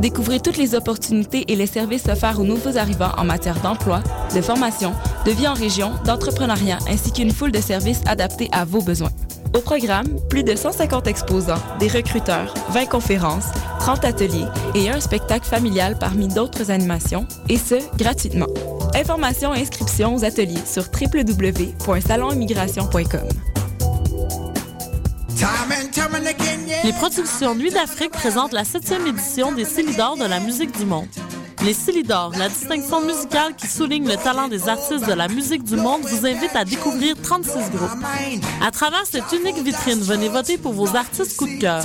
Découvrez toutes les opportunités et les services offerts aux nouveaux arrivants en matière d'emploi, de formation, de vie en région, d'entrepreneuriat ainsi qu'une foule de services adaptés à vos besoins. Au programme, plus de 150 exposants, des recruteurs, 20 conférences, 30 ateliers et un spectacle familial parmi d'autres animations, et ce, gratuitement. Informations et inscriptions aux ateliers sur www.salonimmigration.com. Les productions Nuit d'Afrique présentent la septième édition des Célidors de la musique du monde. Les Célidors, la distinction musicale qui souligne le talent des artistes de la musique du monde, vous invite à découvrir 36 groupes. À travers cette unique vitrine, venez voter pour vos artistes coup de cœur.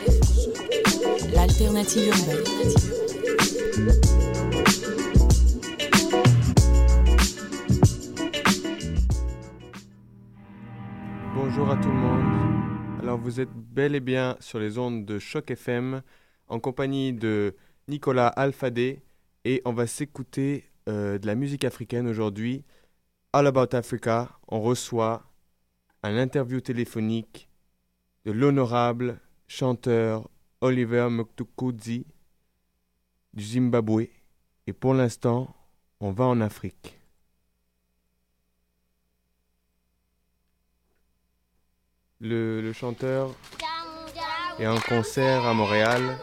Bonjour à tout le monde. Alors vous êtes bel et bien sur les ondes de Choc FM en compagnie de Nicolas Alfadé et on va s'écouter euh, de la musique africaine aujourd'hui. All About Africa, on reçoit un interview téléphonique de l'honorable chanteur Oliver Muktukudzi du Zimbabwe. Et pour l'instant, on va en Afrique. Le, chanteur est en concert à Montréal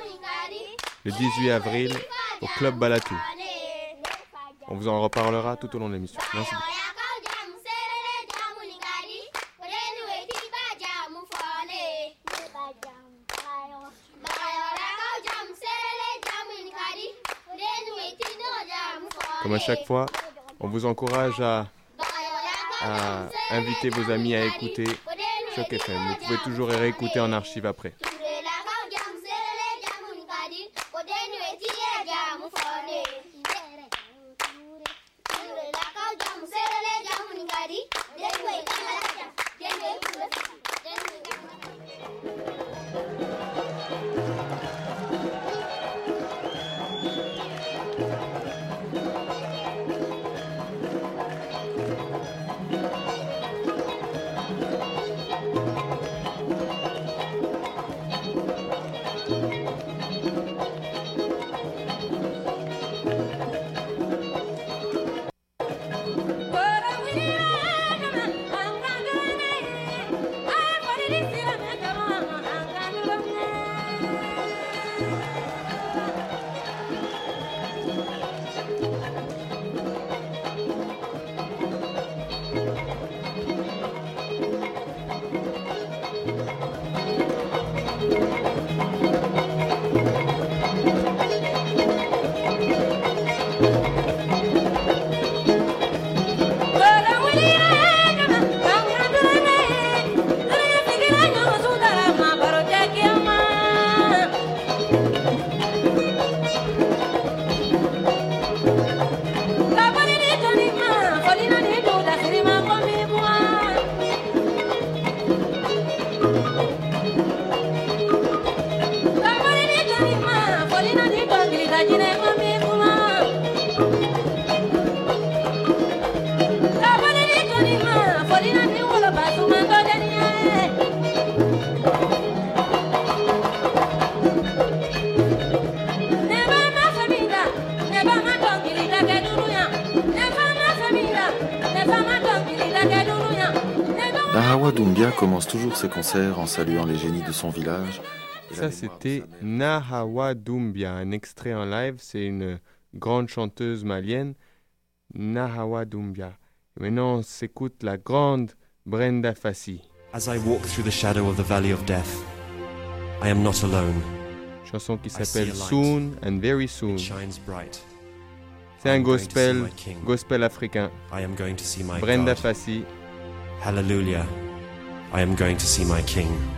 le 18 avril au Club Balatou. On vous en reparlera tout au long de l'émission. Merci. Comme à chaque fois, on vous encourage à, inviter vos amis à écouter Choc FM. Vous pouvez toujours réécouter en archive après. Toujours ses concerts en saluant les génies de son village. Ça, c'était Nahawa Doumbia, un extrait en live. C'est une grande chanteuse malienne, Nahawa Doumbia. Et maintenant, on s'écoute la grande Brenda Fassi. As I walk through the shadow of the valley of death, I am not alone. Chanson qui s'appelle. Soon and Very Soon. shines bright. C'est un gospel, gospel africain. I am going to see my Brenda God. Fassi. Hallelujah. I am going to see my King.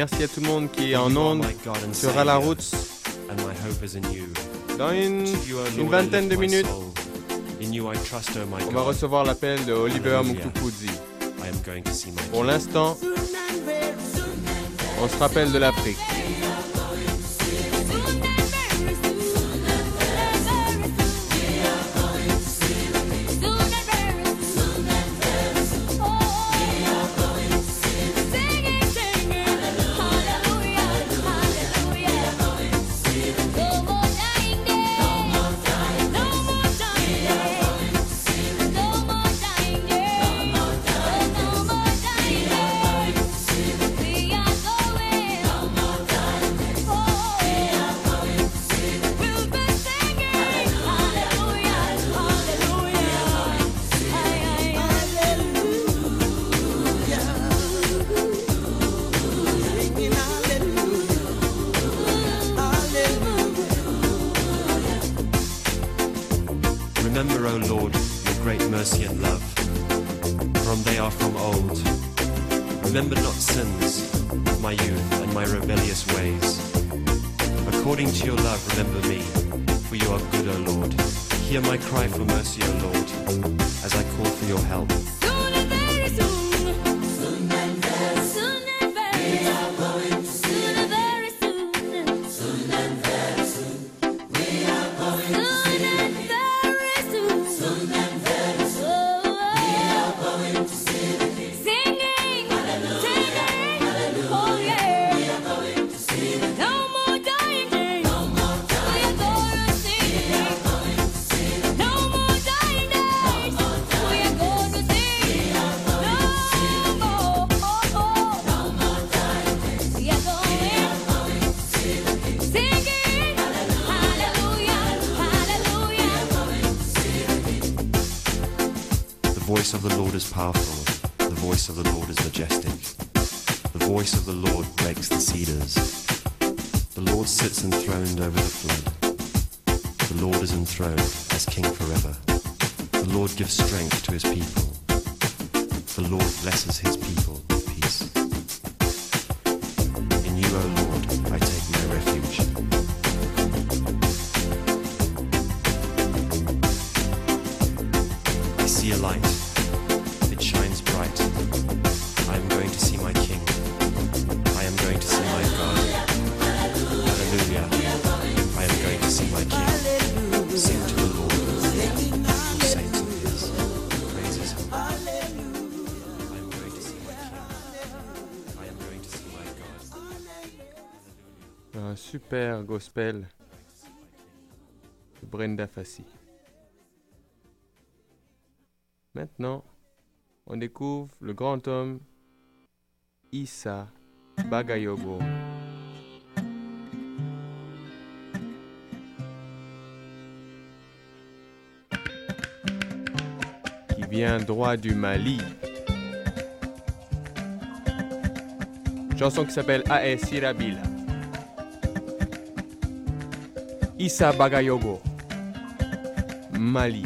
Merci à tout le monde qui est For en you are onde my God and sur À la Savior, route and my hope is in you. dans une, To you, O une Lord, I vingtaine lift de my minutes. soul. In you I trust, O my On va God. recevoir l'appel de Oliver Hallelujah. Mtukudzi. I am going to see my Pour King. l'instant, on se rappelle de l'Afrique. Voice of the Lord is powerful. The voice of the Lord is majestic. The voice of the Lord breaks the cedars. The Lord sits enthroned over the flood. The Lord is enthroned as king forever. The Lord gives strength to his people. The Lord blesses his people super gospel de Brenda Fassi. Maintenant, on découvre le grand homme Issa Bagayogo. Qui vient droit du Mali. Chanson qui s'appelle A.S. Sirabila. Issa Bagayogo, Mali.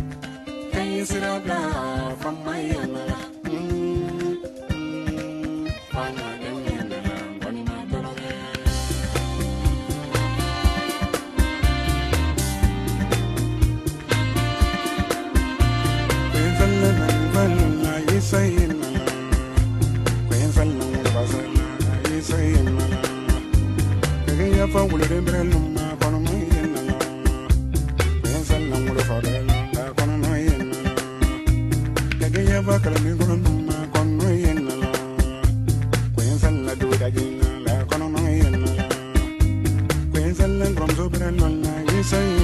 va kala so bra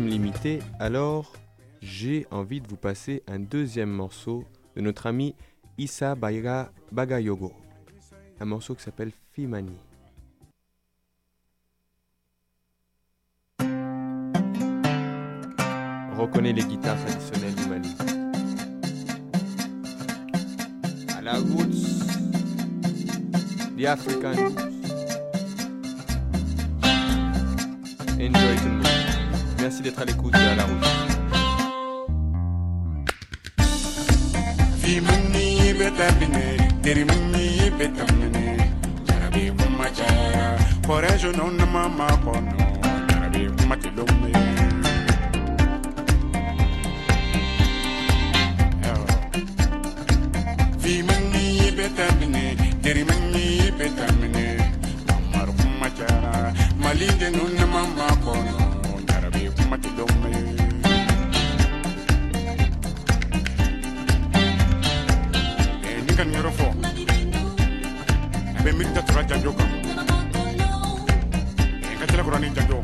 limité, alors j'ai envie de vous passer un deuxième morceau de notre ami Issa Baga Bagayogo. Un morceau qui s'appelle Fimani. Reconnaît les guitares traditionnelles du Mali. À la roots, the d'être à l'écoute de à la route. Betamine, dirimani ka nin yɔrɔ fɔ a bɛ miiri datura janjo kan ka tɛlɛ kɔrɔ ni janjo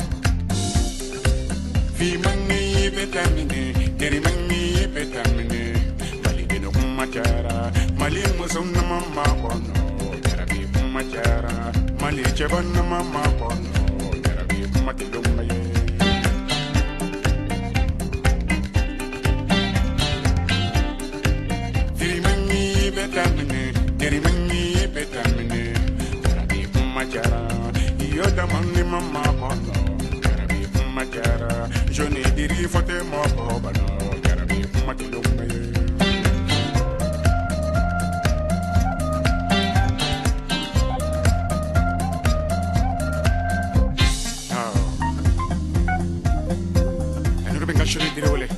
fimani bɛ daminɛ terimani bɛ daminɛ mali bɛnɛ kuma cayara mali muso nama ma kɔnɔ jarabi kuma cayara mali cɛba nama ma kɔnɔ jarabi kuma tɛ ye betamine, tirimani betamine, jarabi kumachara, yoda mani mama kono, jarabi kumachara, joni diri fote mo bano, jarabi kumakilume. Ah. Anu benga shoni diri wole.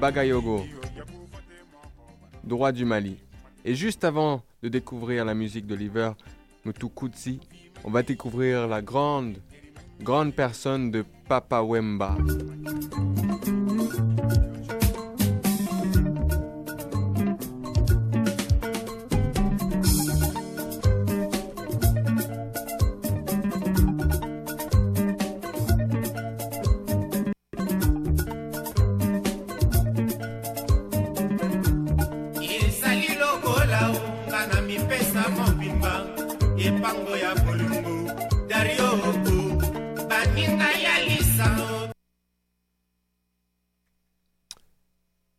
Bagayogo, droit du Mali. Et juste avant de découvrir la musique d'Oliver Mutukutsi, on va découvrir la grande, grande personne de Papa Wemba.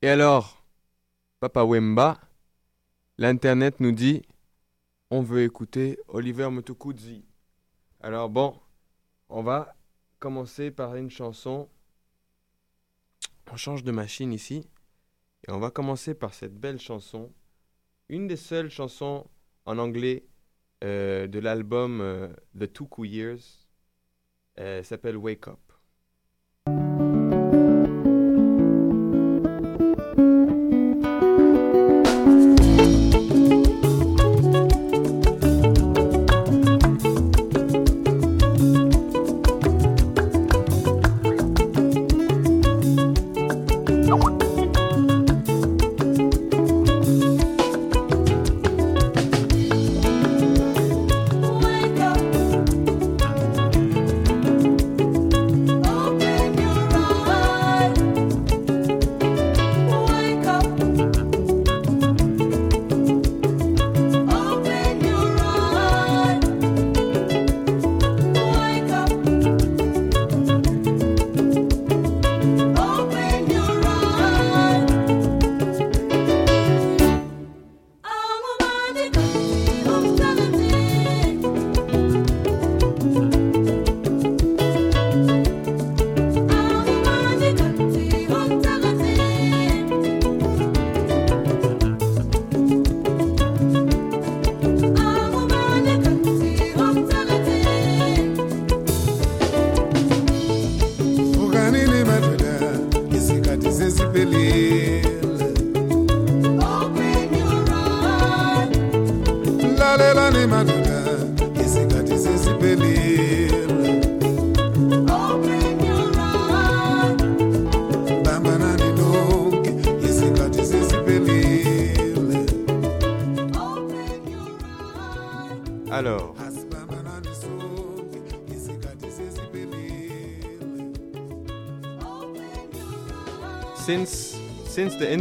Et alors, Papa Wemba, l'internet nous dit on veut écouter Oliver Mutukudzi. Alors bon, on va commencer par une chanson. On change de machine ici. Et on va commencer par cette belle chanson. Une des seules chansons en anglais euh, de l'album euh, The Two Years. Elle s'appelle Wake Up.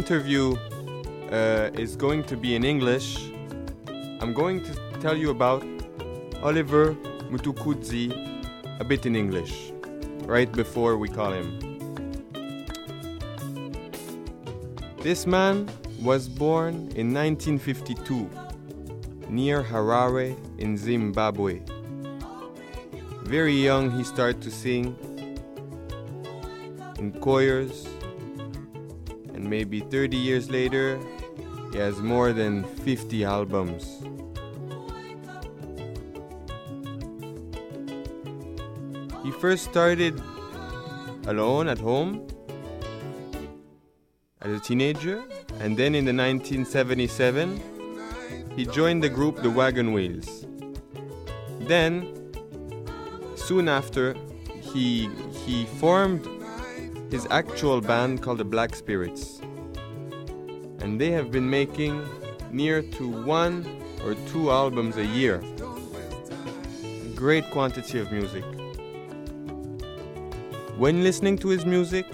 Interview uh, is going to be in English, I'm going to tell you about Oliver Mtukudzi a bit in English, right before we call him. This man was born in 1952 near Harare in Zimbabwe. Very young, he started to sing in choirs, maybe 30 years later, he has more than 50 albums. He first started alone at home as a teenager, and then in the 1977, he joined the group The Wagon Wheels. Then, soon after, he he formed his actual band called the Black Spirits, and they have been making near to one or two albums a year. Great quantity of music. When listening to his music,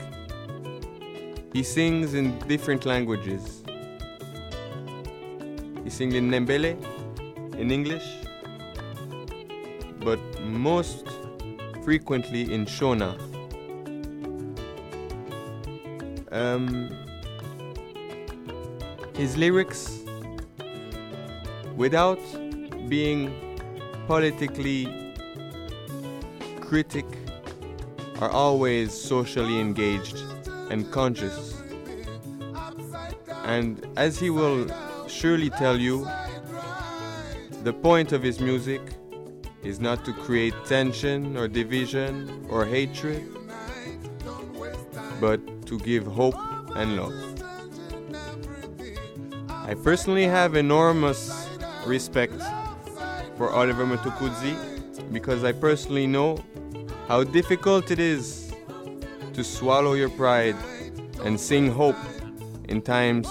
he sings in different languages. He sings in Ndebele, in English, but most frequently in Shona. Um, his lyrics, without being politically critic, are always socially engaged and conscious. And as he will surely tell you, the point of his music is not to create tension or division or hatred, but to give hope and love. I personally have enormous respect for Oliver Mtukudzi because I personally know how difficult it is to swallow your pride and sing hope in times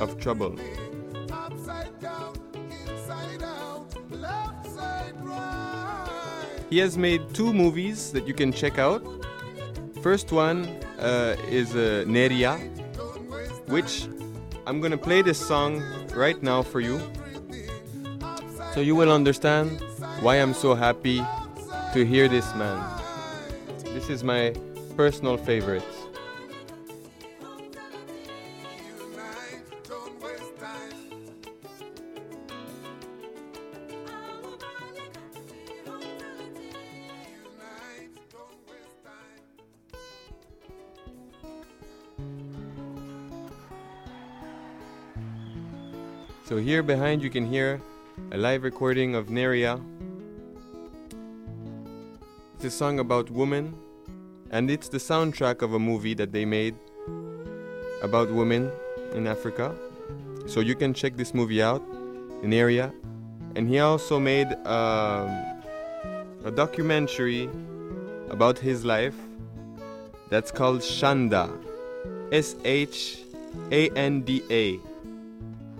of trouble. He has made two movies that you can check out. First one uh, is uh, Neria, which I'm gonna play this song right now for you, so you will understand why I'm so happy to hear this man. This is my personal favorite. So here behind you can hear a live recording of Neria. It's a song about women, and it's the soundtrack of a movie that they made about women in Africa. So you can check this movie out, Neria. And he also made um, a documentary about his life that's called Shanda, S H A N D A,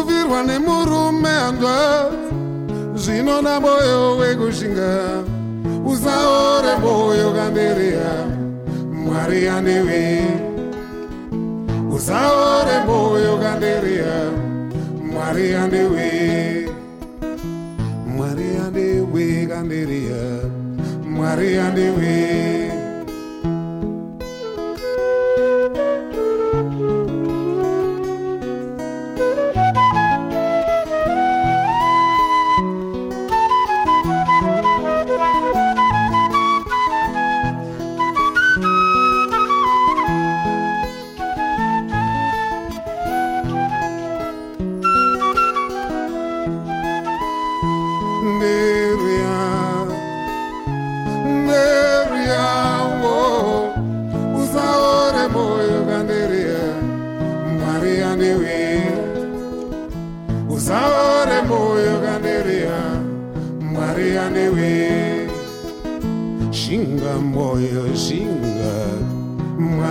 kuvirwa nemurume anzwa zvinoda moyo wekushinga usaore moyo kanderea mwari andewe usaore moyo kanderea mwari andewe mwari andewe kanderea mwari andewe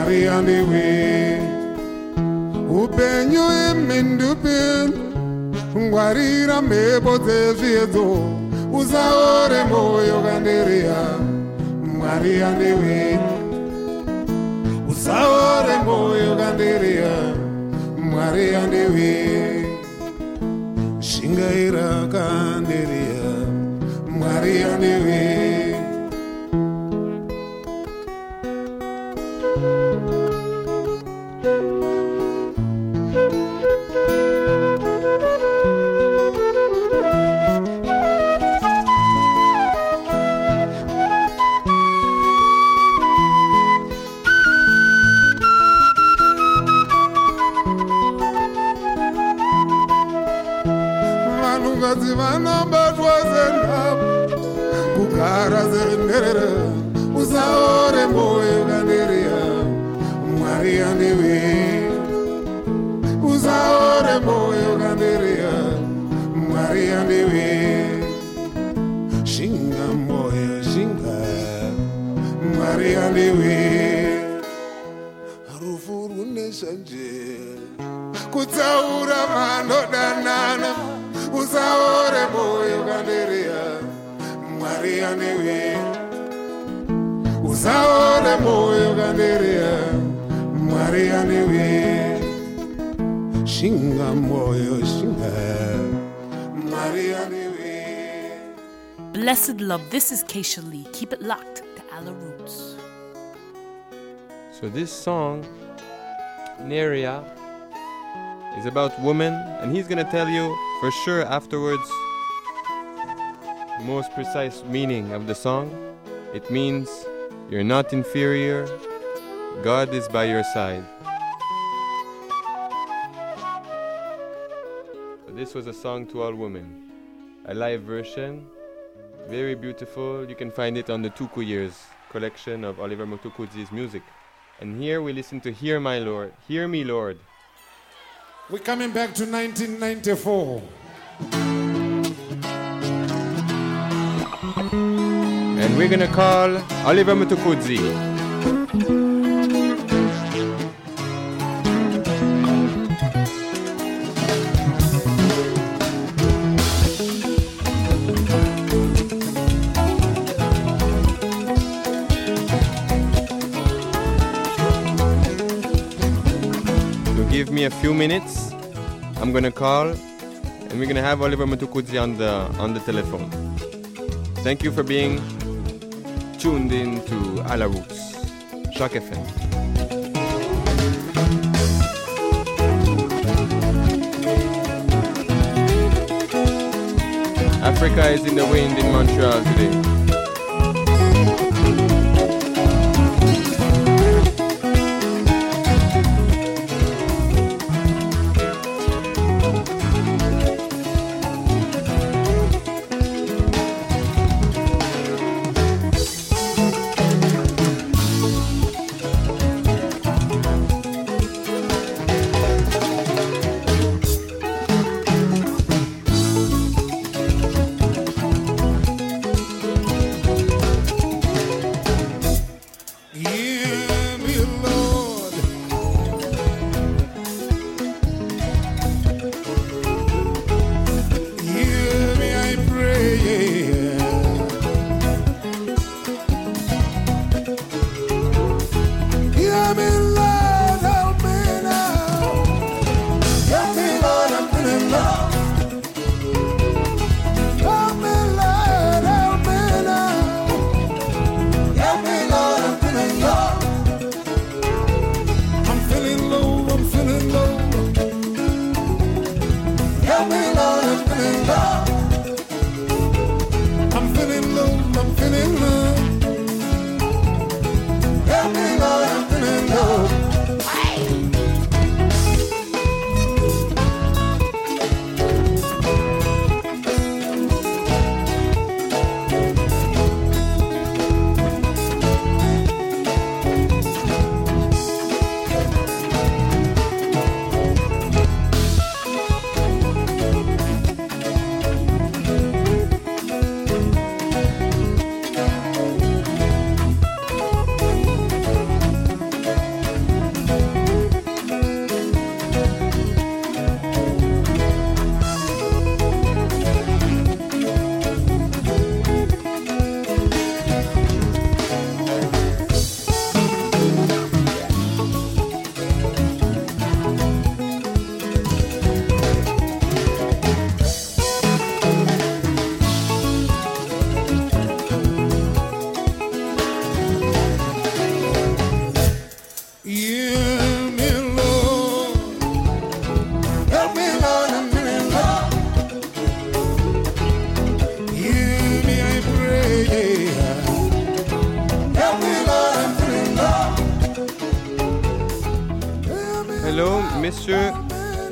mwari andewe. Upenyu emendupin, ngwarira mhepo dzezviedzo usaore moyo kandereya. Mwari anewe usaore moyo kandereya. Mwari anewe shingaira kandereya. Mwari anewe vanobatwa senhamo kugara senherere usaore moyo kandereya mwari anewe usaore moyo kandereya mwari anewe shinga moyo shinga mwari anewe rufu rune shanje kutsaura vanodanana usaore moyo kandereya mwari anewe usaore moyo kandereya mwari anewe shinga moyo shinga mwari anewe Blessed love, this is Keisha Lee. Keep it locked to Alla Roots. So this song, Neria, is about women, and he's gonna tell you for sure afterwards the most precise meaning of the song. It means you're not inferior, God is by your side. So this was a song to all women, a live version, very beautiful. You can find it on the Tuku Years collection of Oliver Mtukudzi's music. And here we listen to Hear My Lord, Hear Me Lord. We're coming back to 1994. And we're gonna call Oliver Mtukudzi. Me a few minutes. I'm gonna call, and we're gonna have Oliver Mtukudzi on the on the telephone. Thank you for being tuned in to A La Roots, Shock FM. Africa is in the wind in Montreal today.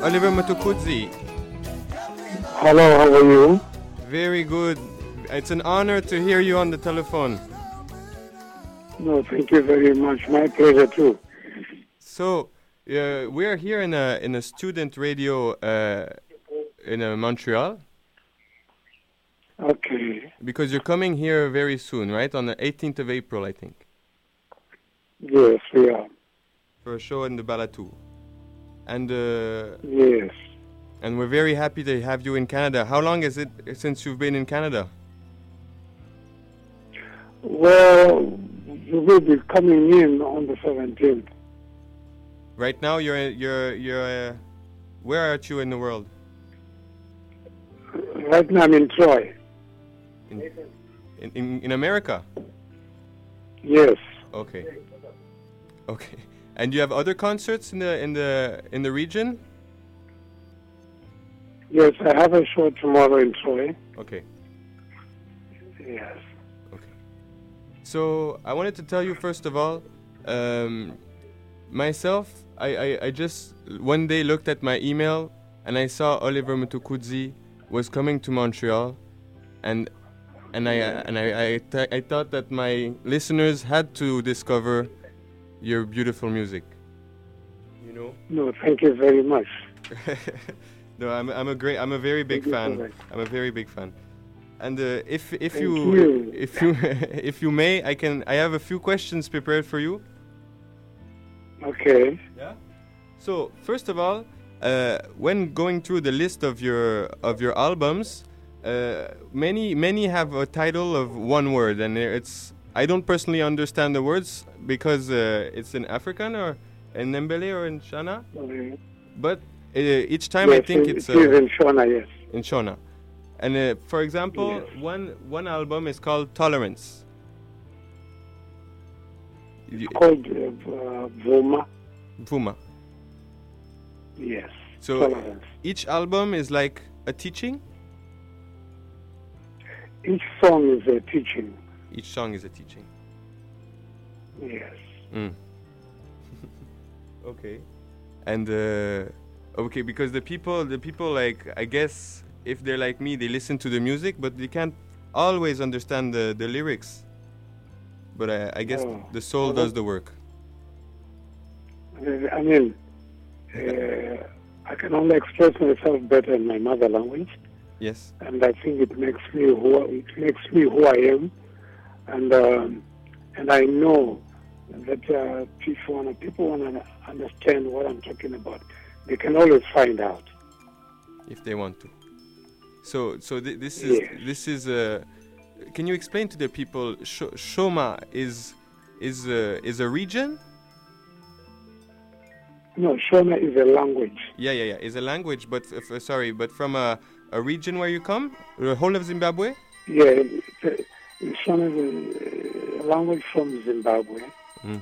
Oliver Mtukudzi. Hello, how are you? Very good. It's an honor to hear you on the telephone. No, thank you very much. My pleasure too. So, uh, we are here in a in a student radio uh, in uh, Montreal Okay. because you're coming here very soon, right? On the 18th of April, I think, Yes, we are. for a show in the Balattou. And uh, Yes. and we're very happy to have you in Canada. How long is it since you've been in Canada? Well, you will be coming in on the 17th. Right now, you're you're you're. Uh, where are you in the world? Right now I'm in Troy. In in, in, in America. Yes. Okay. Okay. And you have other concerts in the in the in the region? Yes, I have a show tomorrow in Troy. Okay. Yes. Okay. So I wanted to tell you first of all, um, myself, I, I, I just one day looked at my email and I saw Oliver Mtukudzi was coming to Montreal, and and I and I I, th- I thought that my listeners had to discover your beautiful music. You know. No, thank you very much. no, I'm I'm a great I'm a very big Thank you so fan. I'm a very big fan. And uh, if if you, you. if you if you may, I can I have a few questions prepared for you. Okay. Yeah. So first of all, uh, when going through the list of your of your albums, uh, many many have a title of one word, and it's I don't personally understand the words because uh, it's in African or in Ndebele or in Shana, Okay. but uh, each time I think it- it's it is in Shona, yes. in Shona. And uh, for example, one one album is called Tolerance. It's called uh, uh, Vuma. Yes. So Tolerance. each album is like a teaching. Each song is a teaching. Each song is a teaching. Yes. Mm. okay. And uh, okay, because the people, the people like I guess if they're like me, they listen to the music, but they can't always understand the, the lyrics. But I, I guess Oh. the soul does the work. I mean, uh, I can only express myself better in my mother language, Yes. and I think it makes me who it makes me who I am, and um, and I know that uh, people wanna people wanna understand what I'm talking about. They can always find out. if they want to. So, so th- this is Yes. this is a. can you explain to the people? Sh- Shoma is is a, is a region. No, Shona is a language. Yeah, yeah, yeah. Is a language, but f- f- sorry, but from a, a region where you come, the whole of Zimbabwe. Yeah, Shona is a language from Zimbabwe, Mm.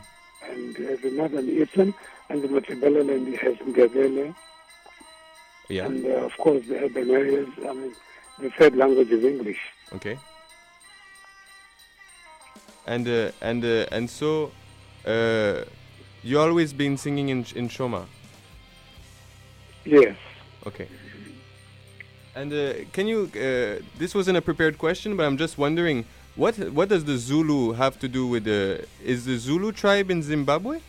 and uh, the Northern Eastern and the Matabeleland has Ndebele. Yeah. And uh, of course, the urban areas, I mean, the third language is English. Okay. And uh, and uh, and so, uh, you always been singing in in Shoma. Yes. Okay. And uh, can you? Uh, this wasn't a prepared question, but I'm just wondering what what does the Zulu have to do with the? Is the Zulu tribe in Zimbabwe?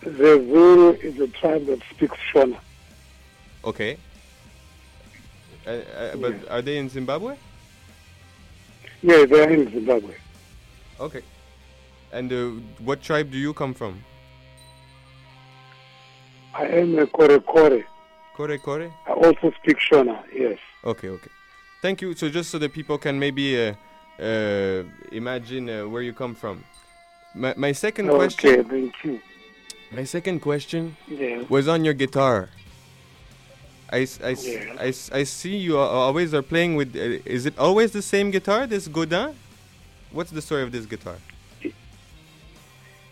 The Zulu is a tribe that speaks Shona. Okay. Uh, uh, but are they in Zimbabwe? Yeah, they are in Zimbabwe. Okay. And uh, what tribe do you come from? I am a Kore Kore. Kore Kore. I also speak Shona, yes. Okay, okay. Thank you. So just so that people can maybe uh, uh, imagine uh, where you come from. My, my second Okay, question. thank you. My second question Yeah. was on your guitar. I, I, Yeah. I I see you are always are playing with. Uh, is it always the same guitar? This Godin. What's the story of this guitar?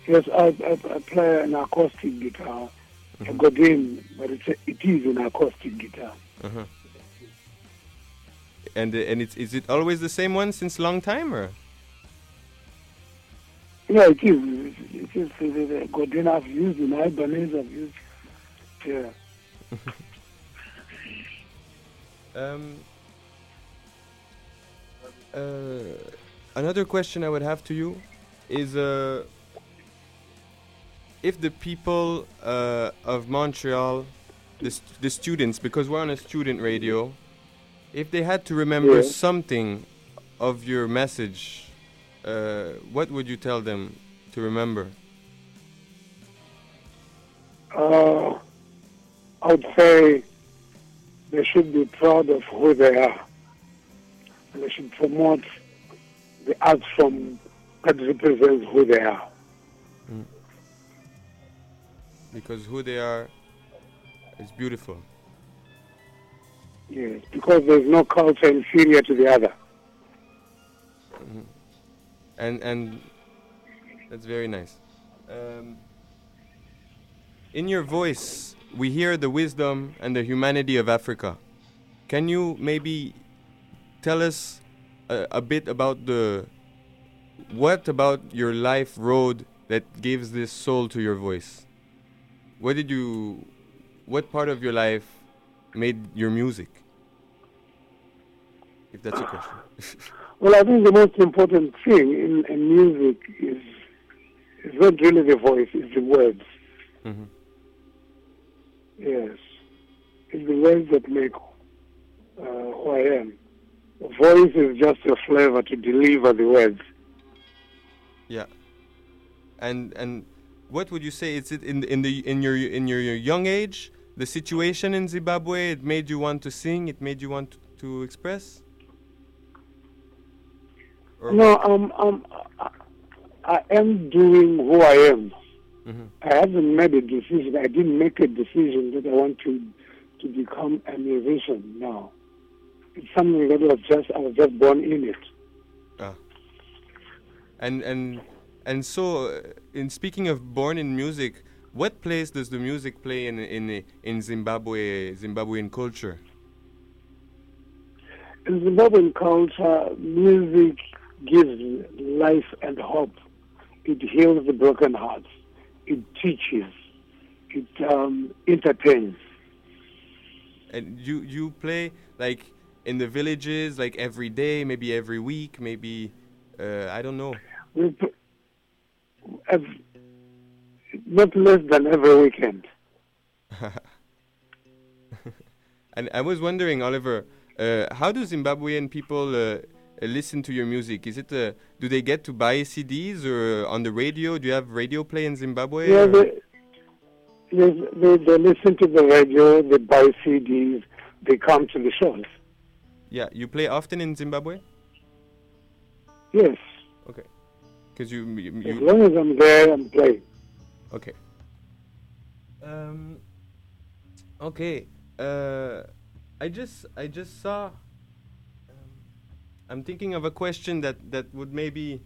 Yes, I, I, I play an acoustic guitar, a Godin, but it's a, it is an acoustic guitar. Uh-huh. And uh, and it's is it always the same one since long time or? Yeah, it is. It is the Godin I've used in Ibanez, I've used Yeah. Um, uh, another question I would have to you is uh, if the people uh, of Montreal, the, st- the students, because we're on a student radio, if they had to remember Yeah. something of your message, uh, what would you tell them to remember? Uh, I would say they should be proud of who they are. And they should promote the art form that represents who they are. Because who they are is beautiful. Yes, because there's no culture inferior to the other. Mhm. And and that's very nice. Um, in your voice, we hear the wisdom and the humanity of Africa. Can you maybe tell us a, a bit about the what about your life road that gives this soul to your voice? What did you what part of your life made your music? If that's a question. Well, I think the most important thing in, in music is, is not really the voice, it's the words. Mm-hmm. Yes. It's the words that make uh, who I am. Voice is just a flavor to deliver the words. Yeah. And and what would you say? Is it in the, in the in your in your, your young age, the situation in Zimbabwe, it made you want to sing, it made you want to, to express? Or No, um, um, I, am doing who I am. Mhm. I haven't made a decision. I didn't make a decision that I want to to become a musician. No, it's something that was just I was just born in it. Ah. And and and so, uh, in speaking of born in music, what place does the music play in in in Zimbabwe Zimbabwean culture? In Zimbabwean culture, music gives life and hope. It heals the broken hearts. It teaches. It um, entertains. And you you play like in the villages, like every day, maybe every week, maybe uh, I don't know. We not less than every weekend. and I was wondering, Oliver, uh, how do Zimbabwean people uh, listen to your music? Is it uh, do they get to buy CDs or on the radio? Do you have radio play in Zimbabwe? Yeah, they, yes, they, they listen to the radio, they buy CDs, they come to the shows. yeah. You play often in Zimbabwe? Yes, Okay. Because you, you, as long as I'm there, I'm playing. Okay. Um. Okay. Uh, I just I just saw. Um, I'm thinking of a question that that would maybe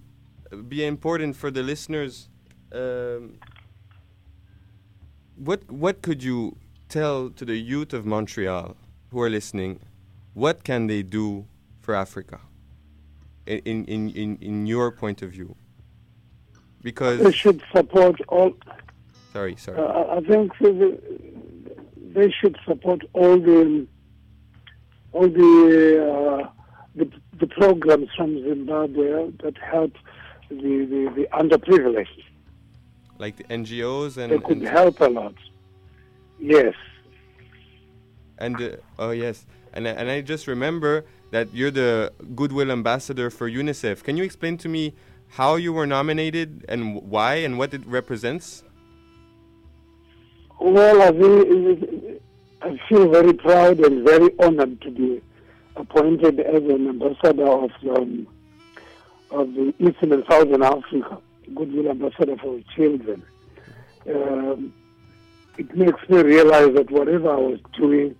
uh, be important for the listeners. Um, what what could you tell to the youth of Montreal who are listening? What can they do for Africa? In in in in, in your point of view. Because They should support all. sorry sorry. Uh, I think the, they should support all the all the uh, the, the programs from Zimbabwe that help the, the, the underprivileged. like the NGOs and They could and, help a lot. Yes. and uh, oh yes, and and I just remember that you're the goodwill ambassador for UNICEF. Can you explain to me how you were nominated and why and what it represents? Well, I feel, I feel very proud and very honored to be appointed as an ambassador of um, of the Eastern and Southern Africa, Goodwill Ambassador for Children. Um, it makes me realize that whatever I was doing,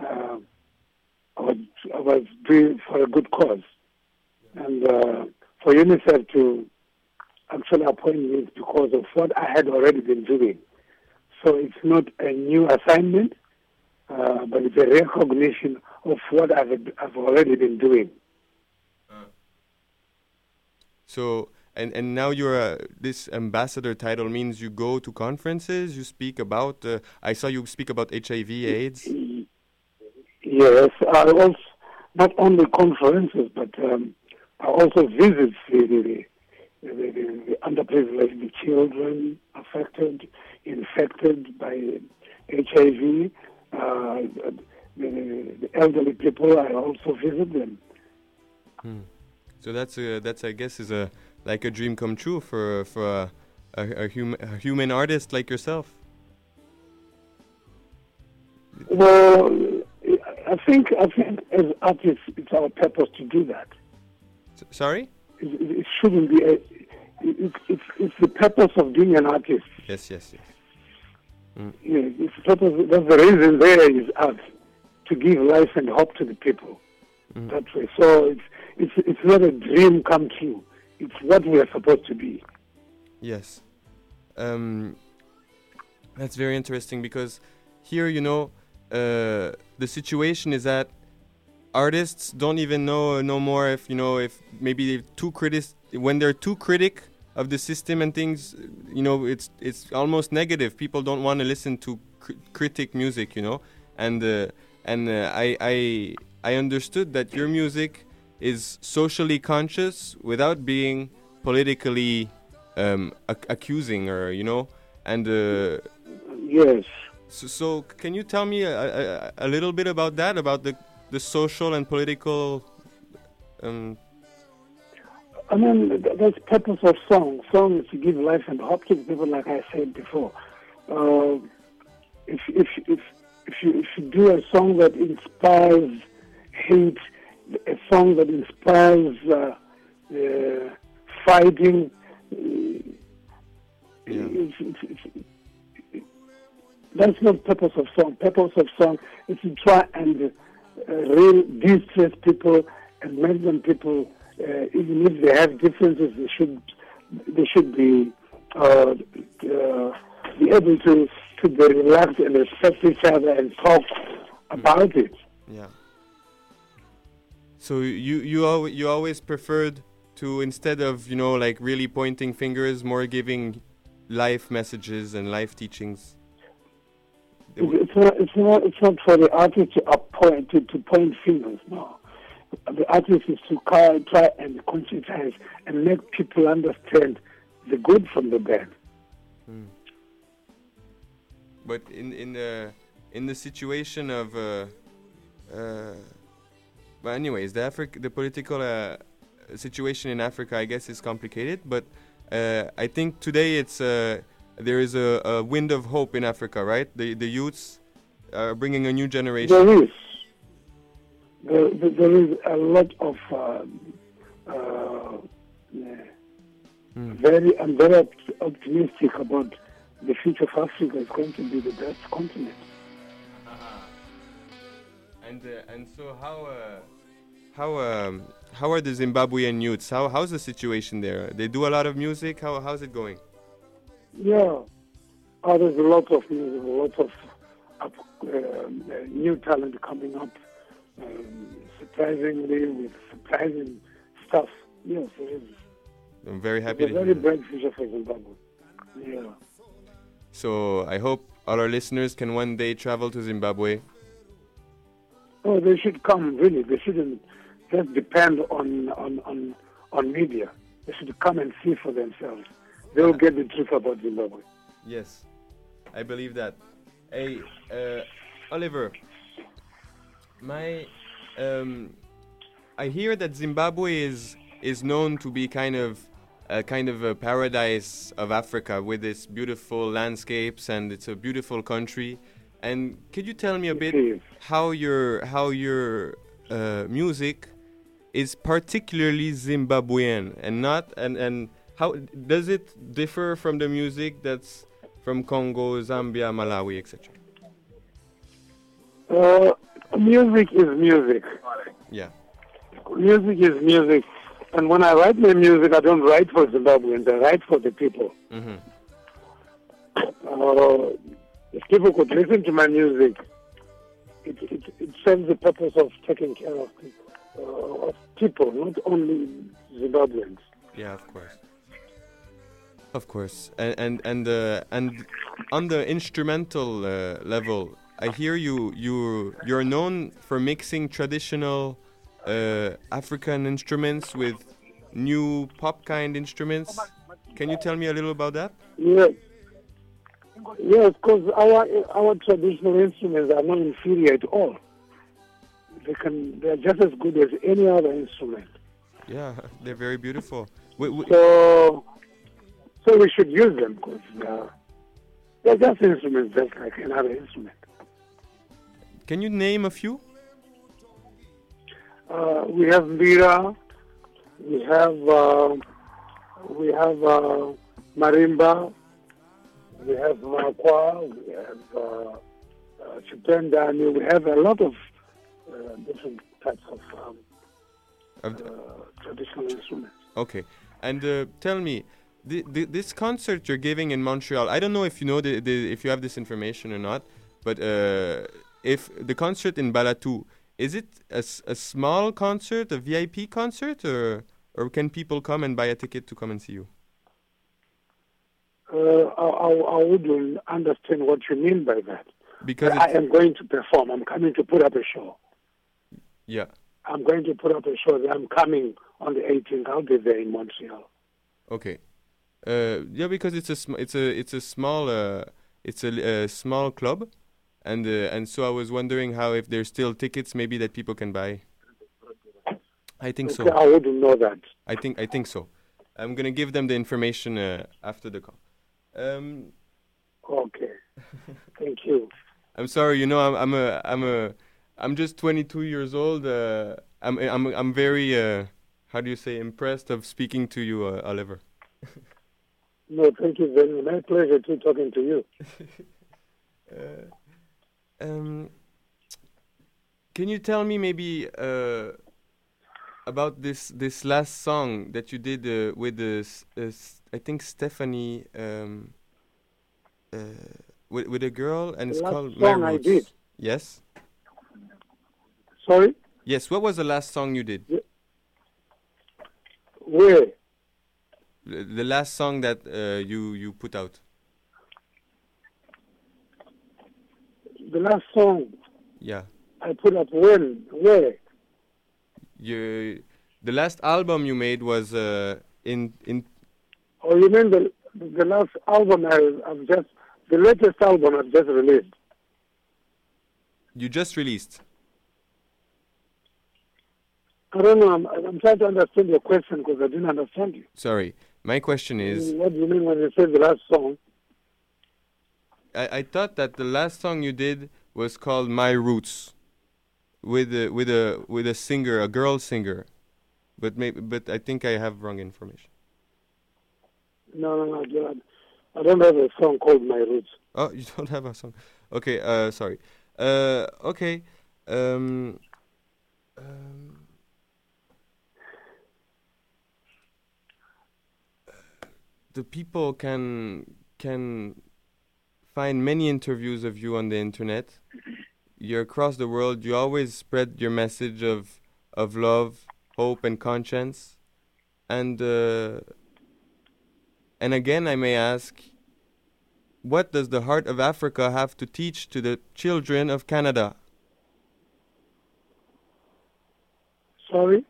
uh, I, was, I was doing for a good cause. And uh, for UNICEF to actually appoint me is because of what I had already been doing. So it's not a new assignment, uh, but it's a recognition of what I've, I've already been doing. So and and now you're uh, this ambassador title means you go to conferences, you speak about. Uh, I saw you speak about HIV/AIDS. Yes, I also not only conferences, but um, also visit the, the, the, the, the underprivileged the children affected, infected by HIV, uh, the, the elderly people. I also visit them. Hmm. So that's a, that's I guess is a like a dream come true for for a, a, a, hum, a human artist like yourself. Well, I think I think as artists, it's our purpose to do that. S- sorry. It, it shouldn't be. A, it, it's it's the purpose of being an artist. Yes, yes, yes. Mm. Yeah, it's the purpose. That's the reason there is art to give life and hope to the people. Mm. That way. So it's it's it's not a dream come true. It's what we are supposed to be. Yes. Um, that's very interesting because here, you know, uh, the situation is that artists don't even know no more if you know if maybe they're too critic when they're too critic of the system and things. You know, it's it's almost negative. People don't want to listen to cr- critic music. You know, and uh, and uh, I I I understood that your music is socially conscious without being politically um, ac- accusing or you know and uh, yes so, so can you tell me a, a, a little bit about that about the the social and political um, I mean, th- that's purpose of song. Song is to give life and hope to people, like I said before. Uh, if if if if you if you do a song that inspires hate, a song that inspires uh, uh, fighting, uh, it's, it's, it's, that's not purpose of song. Purpose of song is to try and uh, real distress people and them people, uh, even if they have differences, they should they should be uh, uh, be able to to be relaxed and respect each other and talk about it. yeah so you you al- you always preferred to instead of you know like really pointing fingers more giving life messages and life teachings It's, not it's not it's not for the artist to appoint to, to point fingers. No, the artist is to try, try and conscientize and make people understand the good from the bad. Hmm. But in in the in the situation of uh, uh, but anyways, the Afri- the political uh, situation in Africa, I guess, is complicated. But uh, I think today it's uh, there is a, a wind of hope in Africa, right? The the youths are bringing a new generation. There is there, there- is a lot of uh, uh, yeah, very I'm very opt- optimistic about the future of Africa. It's going to be the best continent. And uh, and so how uh, how um, how are the Zimbabwean youths? How how's the situation there? They do a lot of music. How how's it going? Yeah, oh, there's a lot of music, a lot of up, um, uh, new talent coming up, um, surprisingly with surprising stuff. Yes, it is. I'm very happy It's to a very bright future for Zimbabwe. Yeah. So I hope all our listeners can one day travel to Zimbabwe. Oh, they should come. Really, they shouldn't just depend on on on on media. They should come and see for themselves. They will get the truth about Zimbabwe. Yes, I believe that. Hey, uh, Oliver, my, um, I hear that Zimbabwe is is known to be kind of a kind of a paradise of Africa with its beautiful landscapes and it's a beautiful country. And could you tell me a bit how your how your uh, music is particularly Zimbabwean and not and and how does it differ from the music that's from Congo, Zambia, Malawi, etc. Uh, music is music. Yeah. Music is music. And when I write my music, I don't write for Zimbabweans. I write for the people. Mm-hmm. Uh, if people could listen to my music, it, it, it serves the purpose of taking care of, uh, of people, not only Zimbabweans. Yeah, of course. Of course, and and and uh, and on the instrumental uh, level, I hear you you you're known for mixing traditional uh, African instruments with new pop kind instruments. Can you tell me a little about that? Yes. Yes, because our our traditional instruments are not inferior at all. They can they are just as good as any other instrument. Yeah, they're very beautiful. We, we, So so we should use them because uh, they're just instruments just like another instrument. can you name a few? Uh, we have mbira, we have uh, we have uh, marimba, we have makwa, we have uh, uh, chipendani. We have a lot of uh, different types of um, Of uh, traditional instruments. Okay, and uh, tell me, th- th- this concert you're giving in Montreal. I don't know if you know the, the if you have this information or not, but uh, if the concert in Balattou is it a small concert, a VIP concert, or or can people come and buy a ticket to come and see you? Uh, I, I, I wouldn't understand what you mean by that. Because I am going to perform. I'm coming to put up a show. Yeah. I'm going to put up a show. I'm coming on the 18th. I'll be there in Montreal. Okay. Uh, yeah, because it's a sm- it's a it's a small uh, it's a, a small club, and uh, and so I was wondering how if there's still tickets maybe that people can buy. I think so. I wouldn't know that. I think I think so. I'm gonna give them the information uh, after the call. Um, Okay. Thank you. I'm sorry, you know, I'm I'm a I'm a I'm just 22 years old. Uh, I'm I'm I'm very uh, how do you say impressed of speaking to you, uh, Oliver. No, thank you very much. My pleasure to talking to you. Uh, um, can you tell me maybe uh, about this this last song that you did uh, with the uh, I think Stephanie um, uh, with with a girl and The it's called song I did. Yes. Sorry? Yes. What was the last song you did? Where? The last song that uh, you you put out. The last song Yeah. I put up when? Where? You the last album you made was uh, in in Oh, you mean the the last album I, I've just, the latest album I've just released? you just released. I don't know. I'm, I'm trying to understand your question because I didn't understand you. Sorry. My question is What do you mean when you say the last song? I, I thought that the last song you did was called My Roots with a with a with a singer, a girl singer. But maybe but I think I have wrong information. No, no, no. I don't- I don't have a song called My Roots. Oh, you don't have a song. Okay, uh sorry. Uh okay. Um um the people can can find many interviews of you on the internet. You're across the world. You always spread your message of of love, hope, and conscience. And uh, and again, I may ask, what does the heart of Africa have to teach to the children of Canada? Sorry?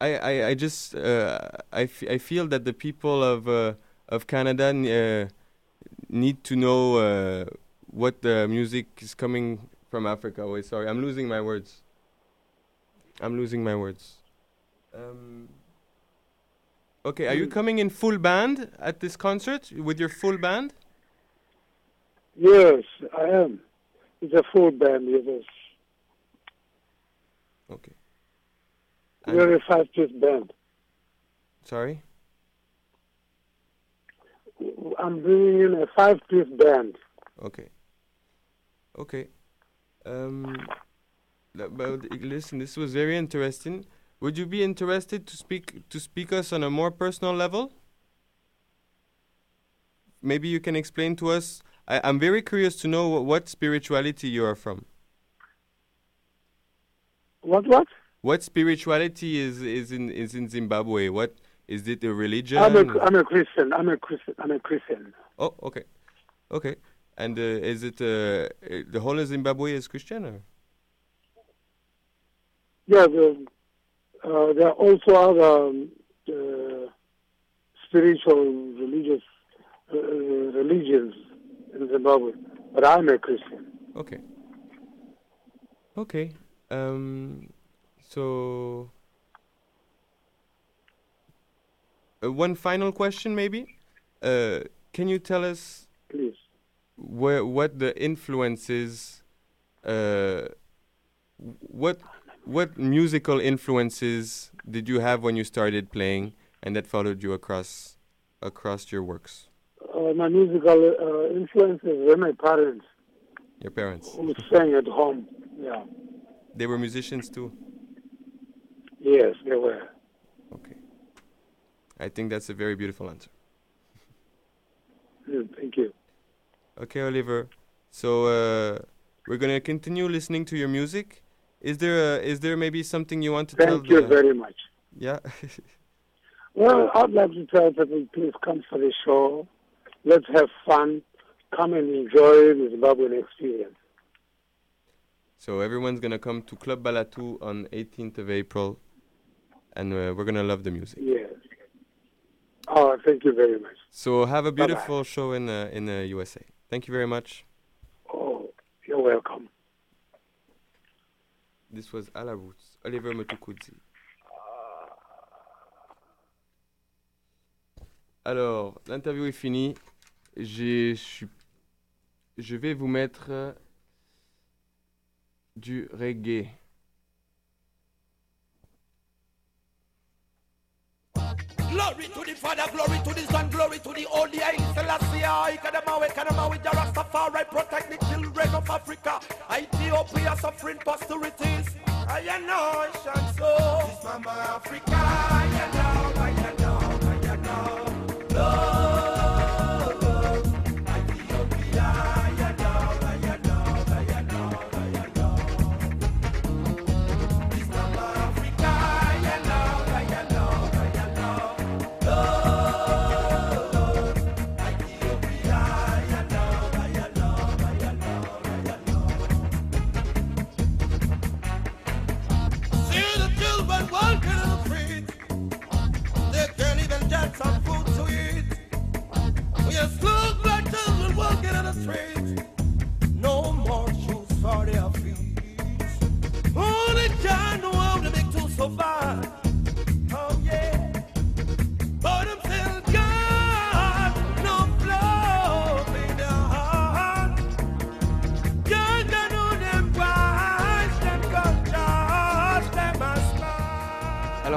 I, I, I just uh, I, f- I feel that the people of uh, of Canada n- uh, need to know uh, what the music is coming from Africa. Wait, sorry, I'm losing my words. I'm losing my words. Um, okay, are you coming in full band at this concert with your full band? Yes, I am. It's a full band. Yes. Okay. We're a five-piece band. Sorry. I'm bringing in a five-piece band. Okay. Okay. Um, but listen, this was very interesting. Would you be interested to speak to speak us on a more personal level? Maybe you can explain to us. I, I'm very curious to know wh- what spirituality you are from. What? What? What spirituality is is in is in Zimbabwe? What Is it a religion? I'm a, I'm a Christian. I'm a Christian. I'm a Christian. Oh, okay, okay. And uh, is it uh, uh, the whole of Zimbabwe is Christian? Or? Yeah, the, uh, there are also other um, uh, spiritual, religious uh, religions in Zimbabwe, but I'm a Christian. Okay. Okay. Um, so, uh, one final question, maybe. Uh, can you tell us, Please. where what the influences, uh, what what musical influences did you have when you started playing, and that followed you across across your works? Uh, my musical uh, influences were my parents Your parents, who sang at home. Yeah. they were musicians too. Yes, they were. Okay. I think that's a very beautiful answer. Mm, thank you. Okay, Oliver. So uh, we're gonna continue listening to your music. Is there a, is there maybe something you want to tell? Thank you the- very much. Yeah. Well, I'd like to tell people, please come for the show. Let's have fun. Come and enjoy the Zimbabwean experience. so everyone's gonna come to Club Balattou on 18th of April, and uh, we're gonna love the music. Yes. Oh, thank you very much. So have a beautiful show in uh, in the USA. Thank you very much. Oh, you're welcome. This was À la Roots, Oliver Motukudzi. Alors, l'interview est finie. J'ai, je vais vous mettre du reggae. Glory to the Father, glory to the Son, glory to the Holy Haile Selassie. I Kadamawe, Kadamawe, Rastafari, protect the children of Africa. Ethiopia suffering posterities. I am nation so. This Mama Africa, I know, I know,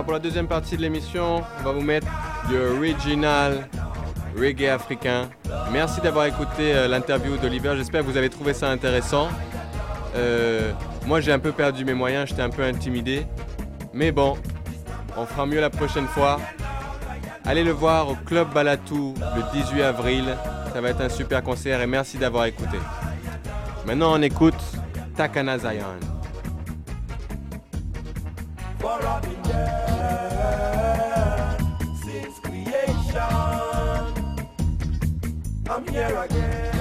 Pour la deuxième partie de l'émission, on va vous mettre du original reggae africain. Merci d'avoir écouté euh, l'interview d'Oliver. J'espère que vous avez trouvé ça intéressant. Euh, moi j'ai un peu perdu mes moyens, j'étais un peu intimidé. Mais bon, on fera mieux la prochaine fois. Allez le voir au Club Balatou le 18 avril. Ça va être un super concert et merci d'avoir écouté. Maintenant on écoute Takana Zion. Here again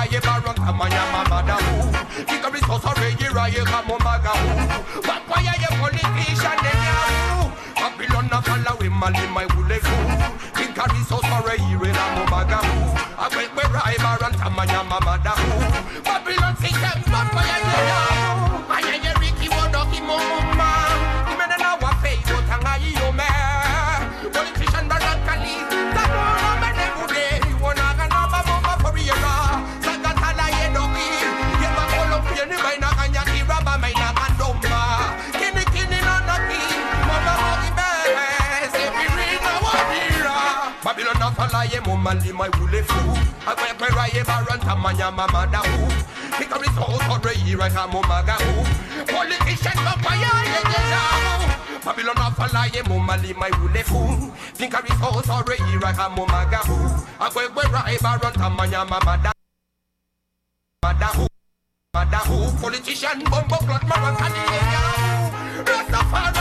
raye baron kamanya mamada who Figure is also raye raye kamomaga who But why are you politician then ya who Babylon na follow him all in my wule who Figure is also raye raye kamomaga who I went where raye baron kamanya mamada who raye mama li mai wule fu Akwe kwe raye baranta manya mama da hu Hikari so sore ira ka mama ga hu Politician no paya ye jela Babylon a of a lie mama li mai wule fu Hikari so sore ira ka mama ga hu Akwe kwe raye baranta manya mama da Mada hu Mada hu Politician bombo clot mama kani ye ya Rastafari.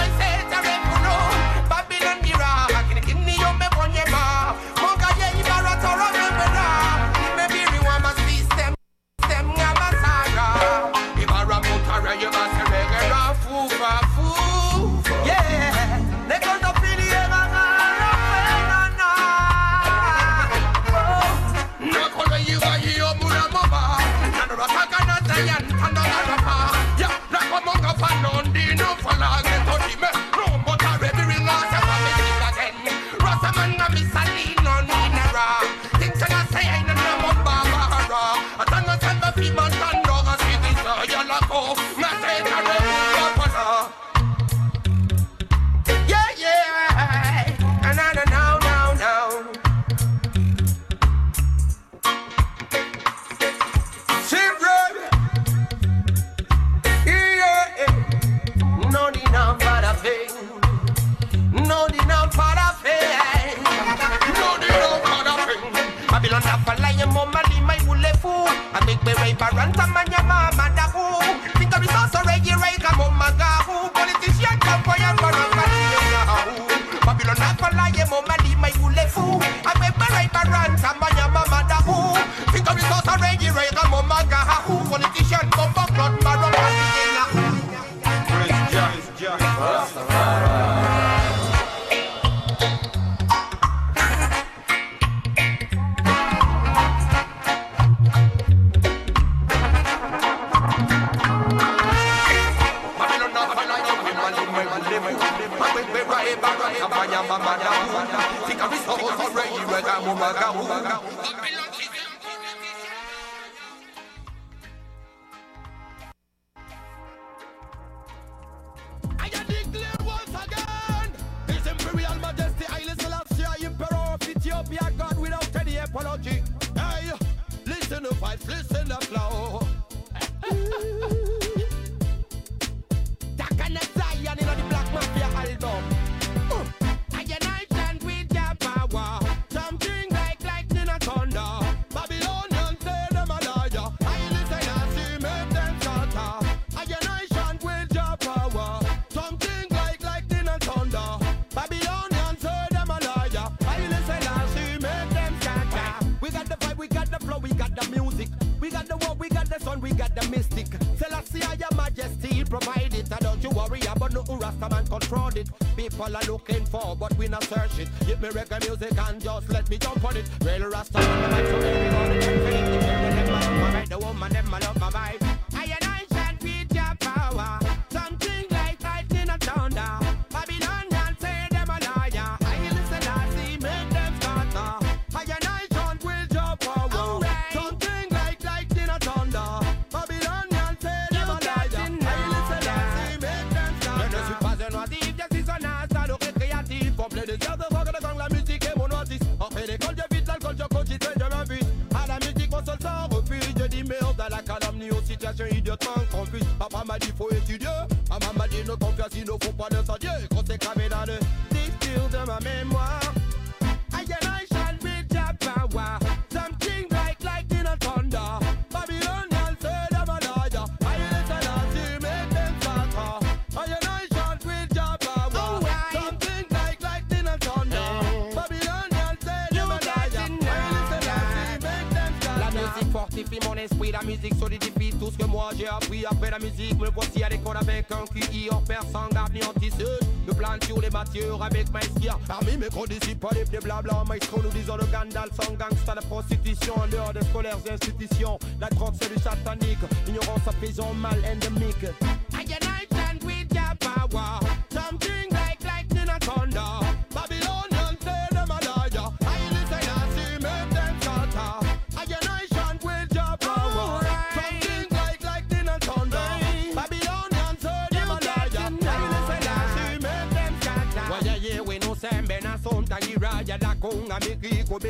Parmi mes condisciples, pas les pieds blabla, maestro nous disons le Gandalf sans gangsta, la prostitution en dehors des scolaires et institutions. La drogue c'est du satanique, ignorance à prison mal endémique.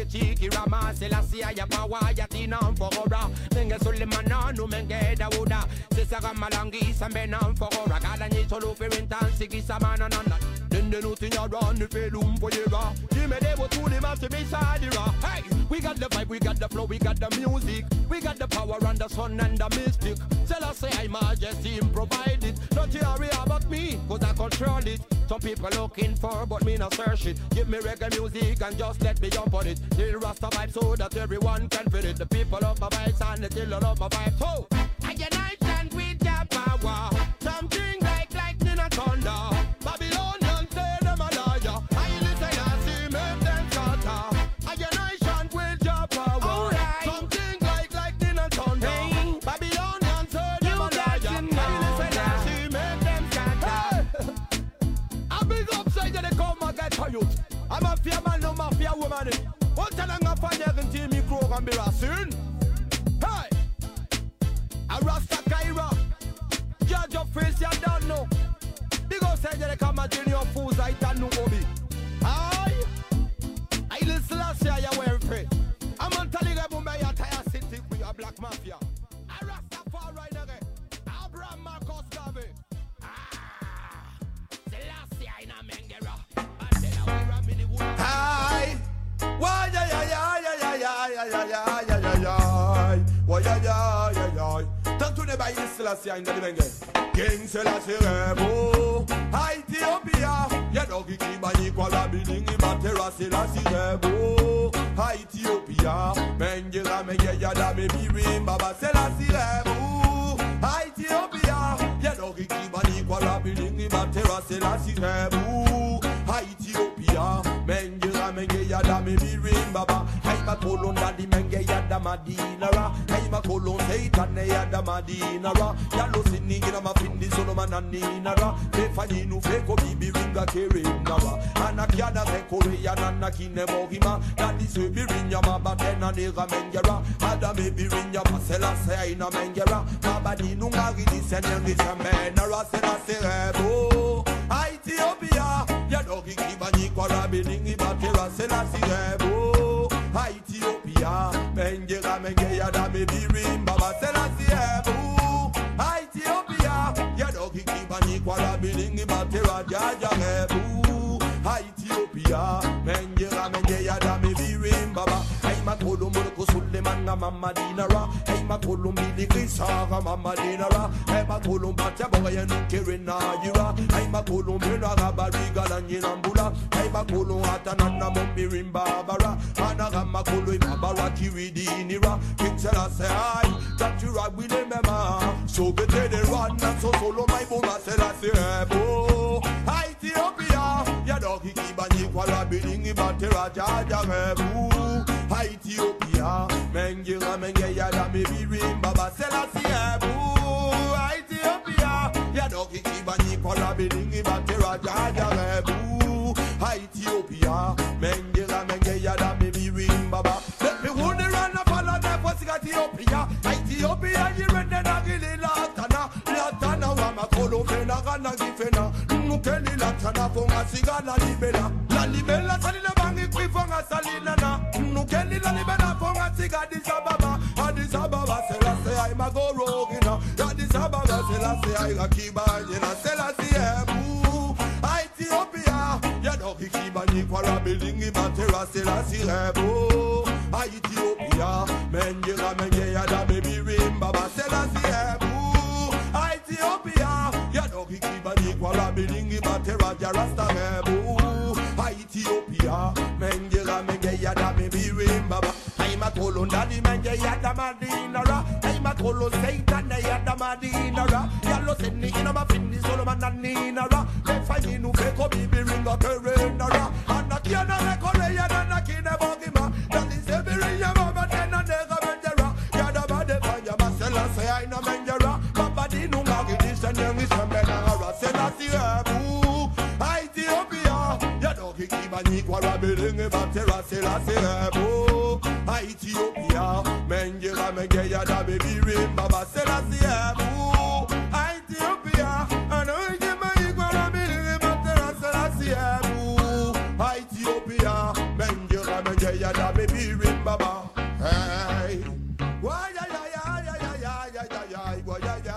chiki rama Selassie ya pawa ya tina mfogora Nenge sulimana numenge dawuda Sisara malangi sambe na mfogora Kada nyito lufi rintan sigi samana nanda Dende nuti nyara nife lumpo yera Jime devo tuli masi misadira Hey! We got the vibe, we got the flow, we got the music. We got the power and the sun and the mystic. Selassie I majesty provided Not here about me, cause I control it. Some people looking for, but me not search it. Give me reggae music and just let me jump on it. Till Rasta vibe so that everyone can feel it. The people love my vibes and the children love my vibes. So, I unite and with your power Många från egen tid min krogan be asyn Hey! A Rasta Kaira Judge of Face you don't know. Big up say jag a man junior fools I don't know obi Ay! I listen last year jag var en fri I'm on Taliga Mumbai attire city We a black mafia. ay, ay, ay, ay, ay. Oy, ay, ay, ay, ay. Tantune bayi Selassie in. King Selassie Rebo. Ethiopia. Ya dogi kibani kwa la bidingi matera Selassie Rebo. Ethiopia. Menge la menge ya da me birim baba Selassie Rebo. Ethiopia. Ya dogi kibani kwa la bidingi matera Selassie Rebo. Ethiopia. Menge menge ya da me mi ring baba. Hey ma kolon da di menge ya da madina ra Hey ma kolon hey tane ya da madina ra Ya lo sini gina ma findi solo mananina ra Fe fanyinu fe ko bibi ringa kere na ra Anakia da fe kore ya nana kine mohima Dadi se bi ring ya maba tena nega menge ra Ada me bi ring ya masela se ya ina menge ra Maba di nungari di senengi se menara se na se rebo Ethiopia, ya dogi kiba ni kwara bilingi batera selasi ebo. Ethiopia, menge ga menge ya da me birim baba selasi ebo. Ethiopia, ya dogi kiba ni kwara bilingi batera jaja ebo. Ethiopia, menge ga menge ya da me birim baba. Ay ma kolo na mama dinara. Hey ma kulumbi likisara mama dinara. Hey ma kulumba tabora ya nukere na yura hey ma kulumbi na gabariga la nyirambula hey ma kulum hata na na mumbiri mbabara ana gama kulu ibabara kiwidi nira. Kitela se ai tatira bile mema so bete de rana so solo mai buma sela se ebo Ethiopia. Ya doki kibani kwa rabili ngibatera jaja ngebu Ethiopia. Mengira menge ya da me birim baba Selassie Ebu Ethiopia. Ya dogi kibani kwa rabilingi batera jaja rebu Ethiopia. Mengira menge ya da me birim baba. Let me the run up of them for Ethiopia. Ethiopia you ready na gili latana Latana wa makolo fena gana gifena Nukeli latana fonga sigala libela. La libela salile bangi kwifonga salina na when the lolly man up on a tig Addis Ababa Addis Ababa Selassie I'm a go rogue you know. Addis Ababa Selassie I a keep on you know. Selassie Ebu Ethiopia You know he keep on you for a building him a terrace Selassie Ebu Ethiopia Men you got men yeah da baby rim Baba. Selassie Ebu Ethiopia You know he keep on you for a building him a terrace Rasta Ebu Ethiopia Men you got men yeah da baby Lunda di menge yada madinara Naima kolo seita ne yada madinara Yalo seni ina mafindi solo mananinara Lefa ninu keko bibi ringa perenara Anaki and a kina bogima Dati sebiri ya mama tena nega menjera Yada bade banya masela seya ina menjera Papa dinu ngagi disha nyengi sembe nangara Sela si ebu Ethiopia Yado kiki mani a rabelenge batera Sela si ebu Ethiopia. Menjera, mengeya da baby ring, Baba Selassie, Abu, Ethiopia. And I give my kwa rabiringe batera, Selassie, Abu, Ethiopia. Menjera, mengeya da baby ring, Baba. Hey. Why, ya, ya, ya, ya, ya, ya, ya, ya, ya, ya,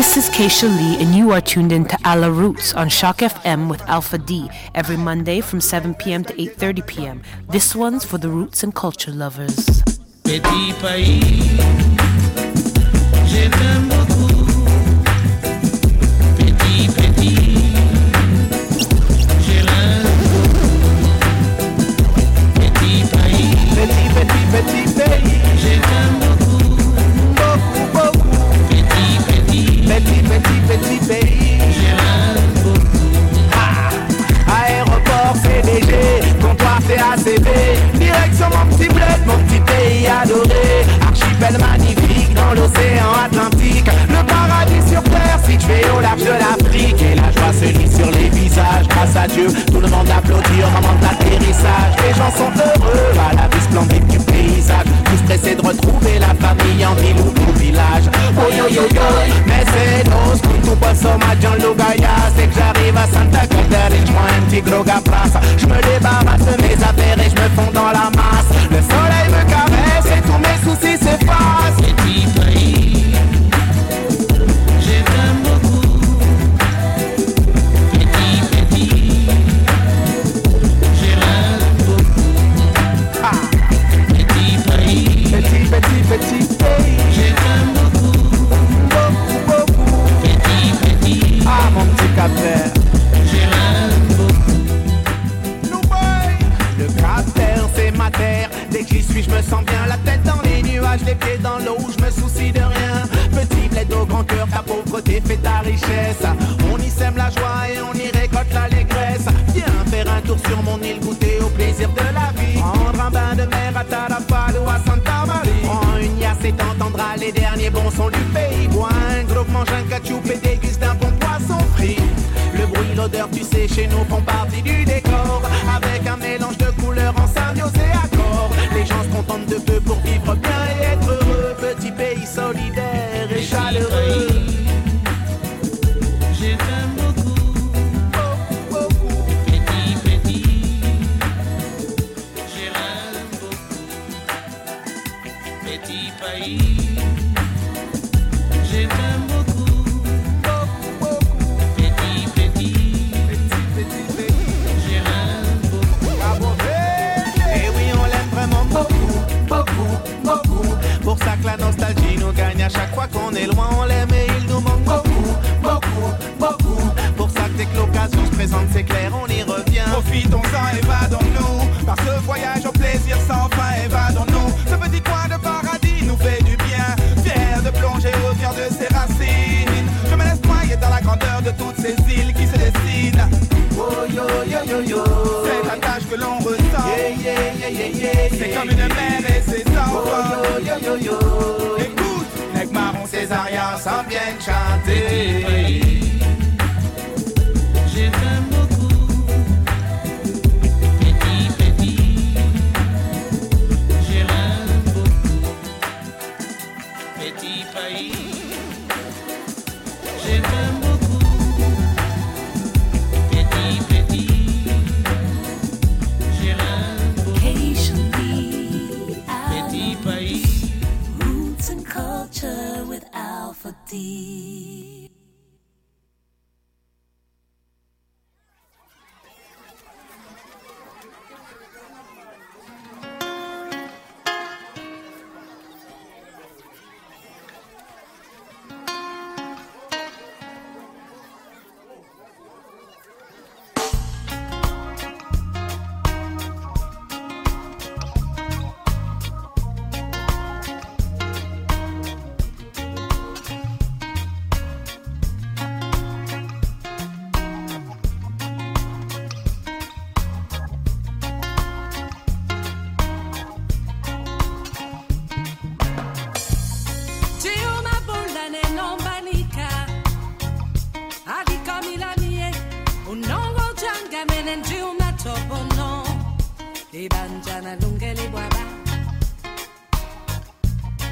This is Keisha Lee, and you are tuned in to Ala Roots on Shock FM with Alpha D every Monday from 7 p.m. to 8:30 p.m. This one's for the roots and culture lovers. L'océan Atlantique, le paradis sur terre situé au large de l'Afrique. Et la joie se lit sur les visages, grâce à Dieu, tout le monde applaudit au moment de l'atterrissage. Les gens sont heureux à la vue splendide du paysage, tous pressés de retrouver la famille en ville ou au village. Oh yo yo yo, mais c'est nos tout passo John Lugaya, c'est que j'arrive à Santa Clara et je prends un petit gros. Je me débarrasse de mes affaires et je me fonds dans la masse. Le soleil me caresse começo se se faz. Ta pauvreté fait ta richesse. On y sème la joie et on y récolte l'allégresse. Viens faire un tour sur mon île, goûter au plaisir de la vie. Prendre un bain de mer à Tarapal ou à Santa Maria. Prends une yasse et t'entendras les derniers bons sons du pays. Bois un gros, mange un ketchup et déguste un bon poisson frit. Le bruit, l'odeur, tu sais, chez nous font partie du revient. Profitons-en, évadons-nous Par ce voyage au plaisir sans fin, évadons-nous Ce petit coin de paradis nous fait du bien. Fier de plonger au cœur de ses racines. Je me laisse noyer dans la grandeur de toutes ces îles qui se dessinent. Oh yo yo yo yo. C'est la tâche que l'on ressent. Yeah, yeah, yeah, yeah, yeah, C'est comme une mère et ses enfants Oh yo yo yo yo. Écoute, Nec Marron, Césarien s'en viennent chanter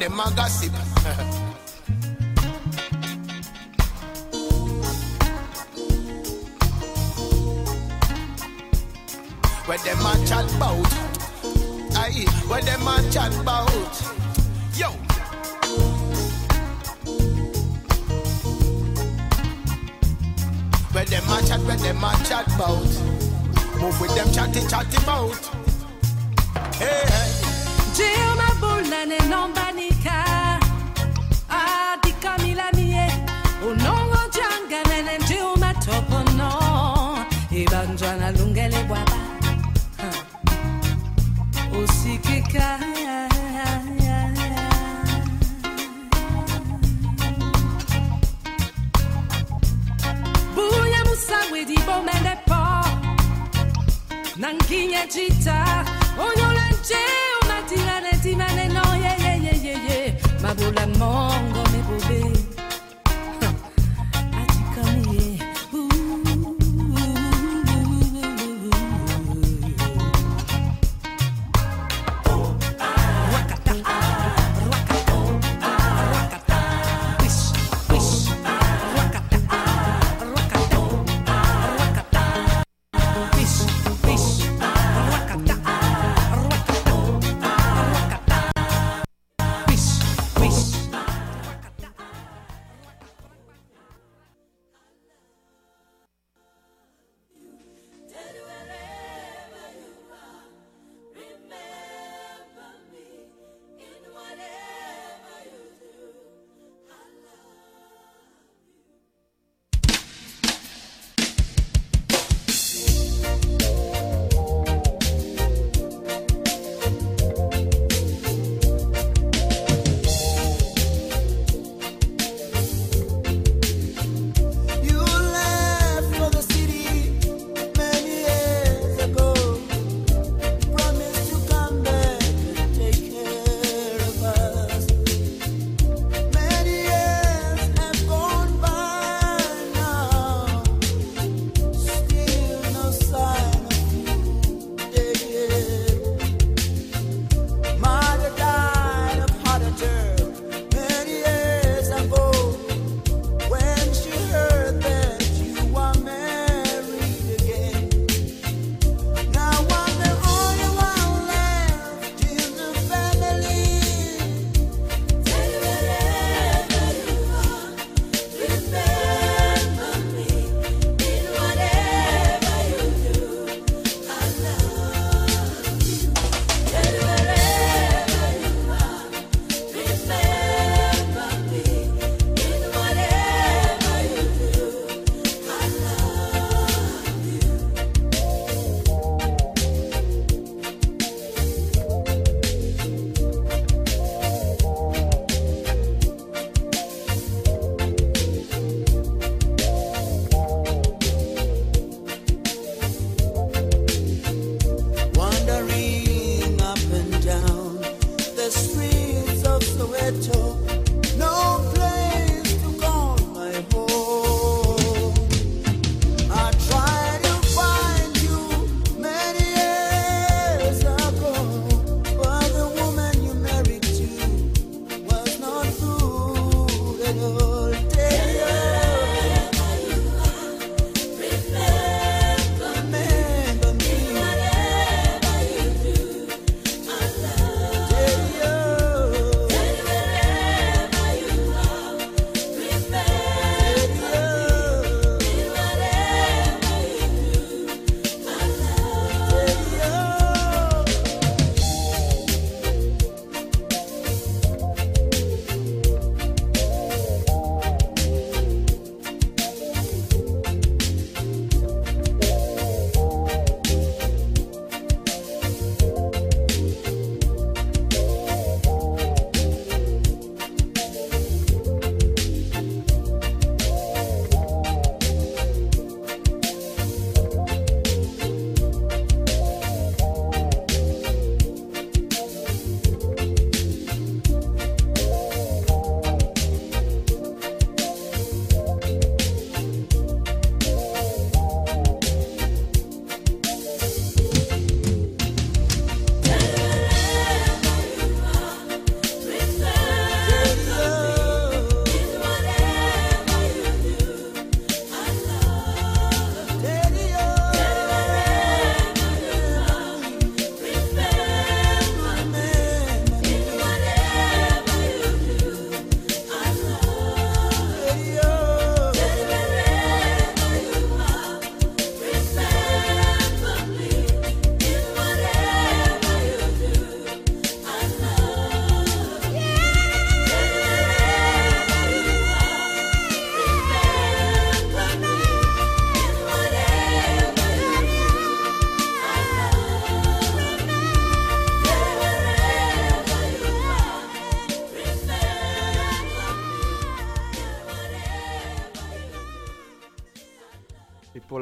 them a gossip. Where them a chat bout? Aye, where them a chat bout? Yo. Where them a chat? Where them a chat bout? Move with them chatty chatty bout. Hey, hey. Jill, my bull, and Mabula mongo me bobe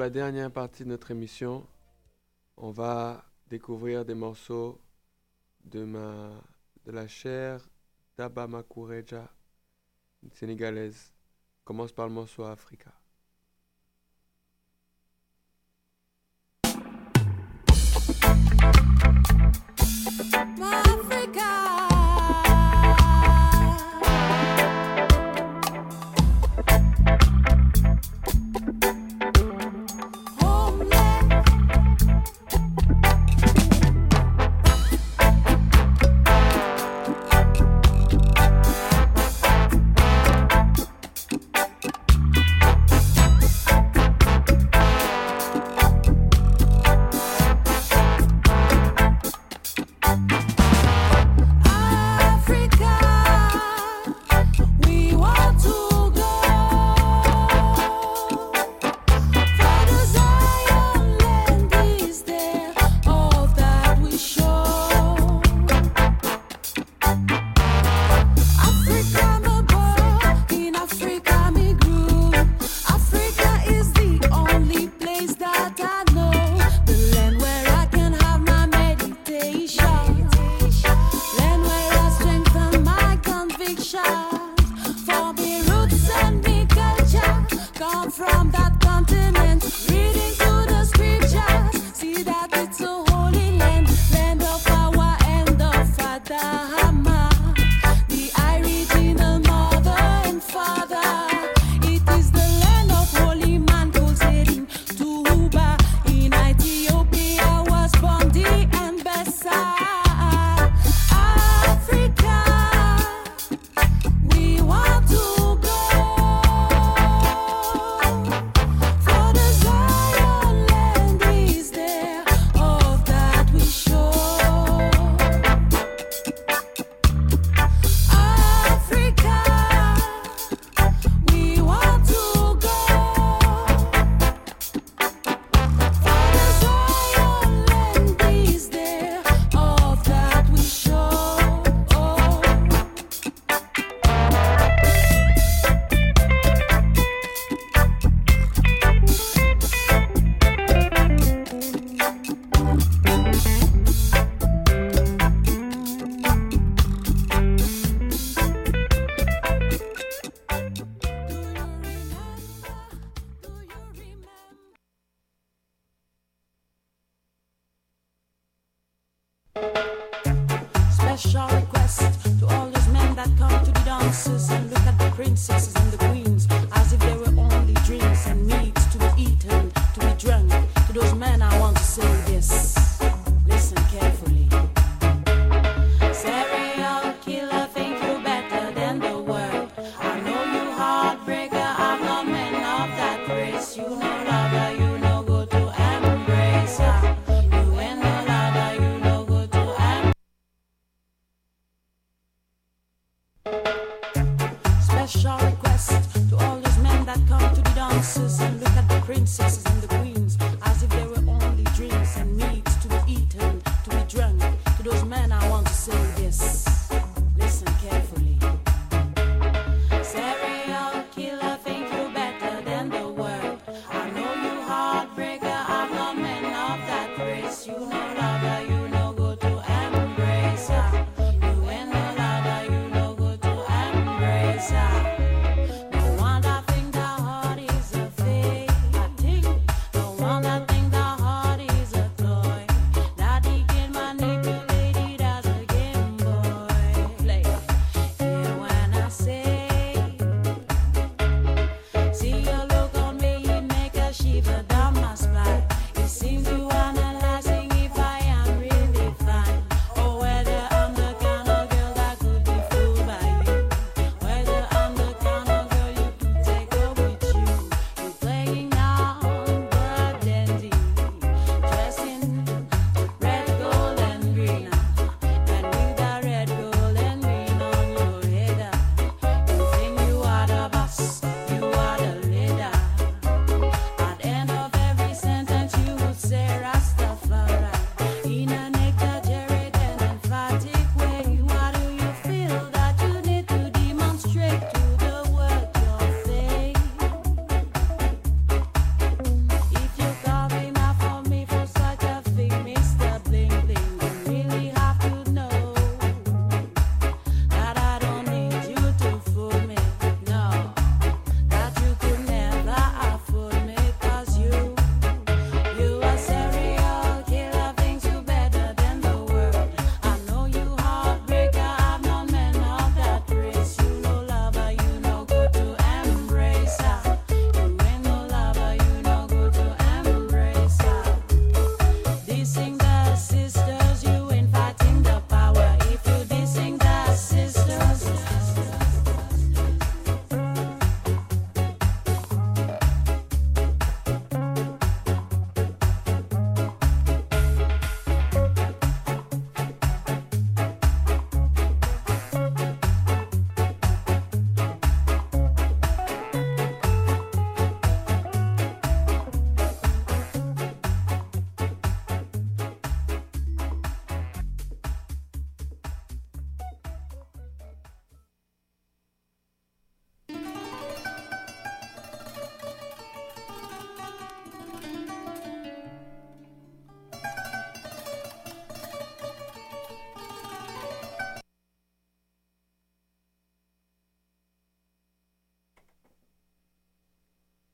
la dernière partie de notre émission, on va découvrir des morceaux de, ma, de la chère Daba Makureja, une sénégalaise. Commence par le morceau Africa.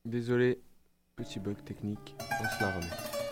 Désolé, petit bug technique, on se la remet.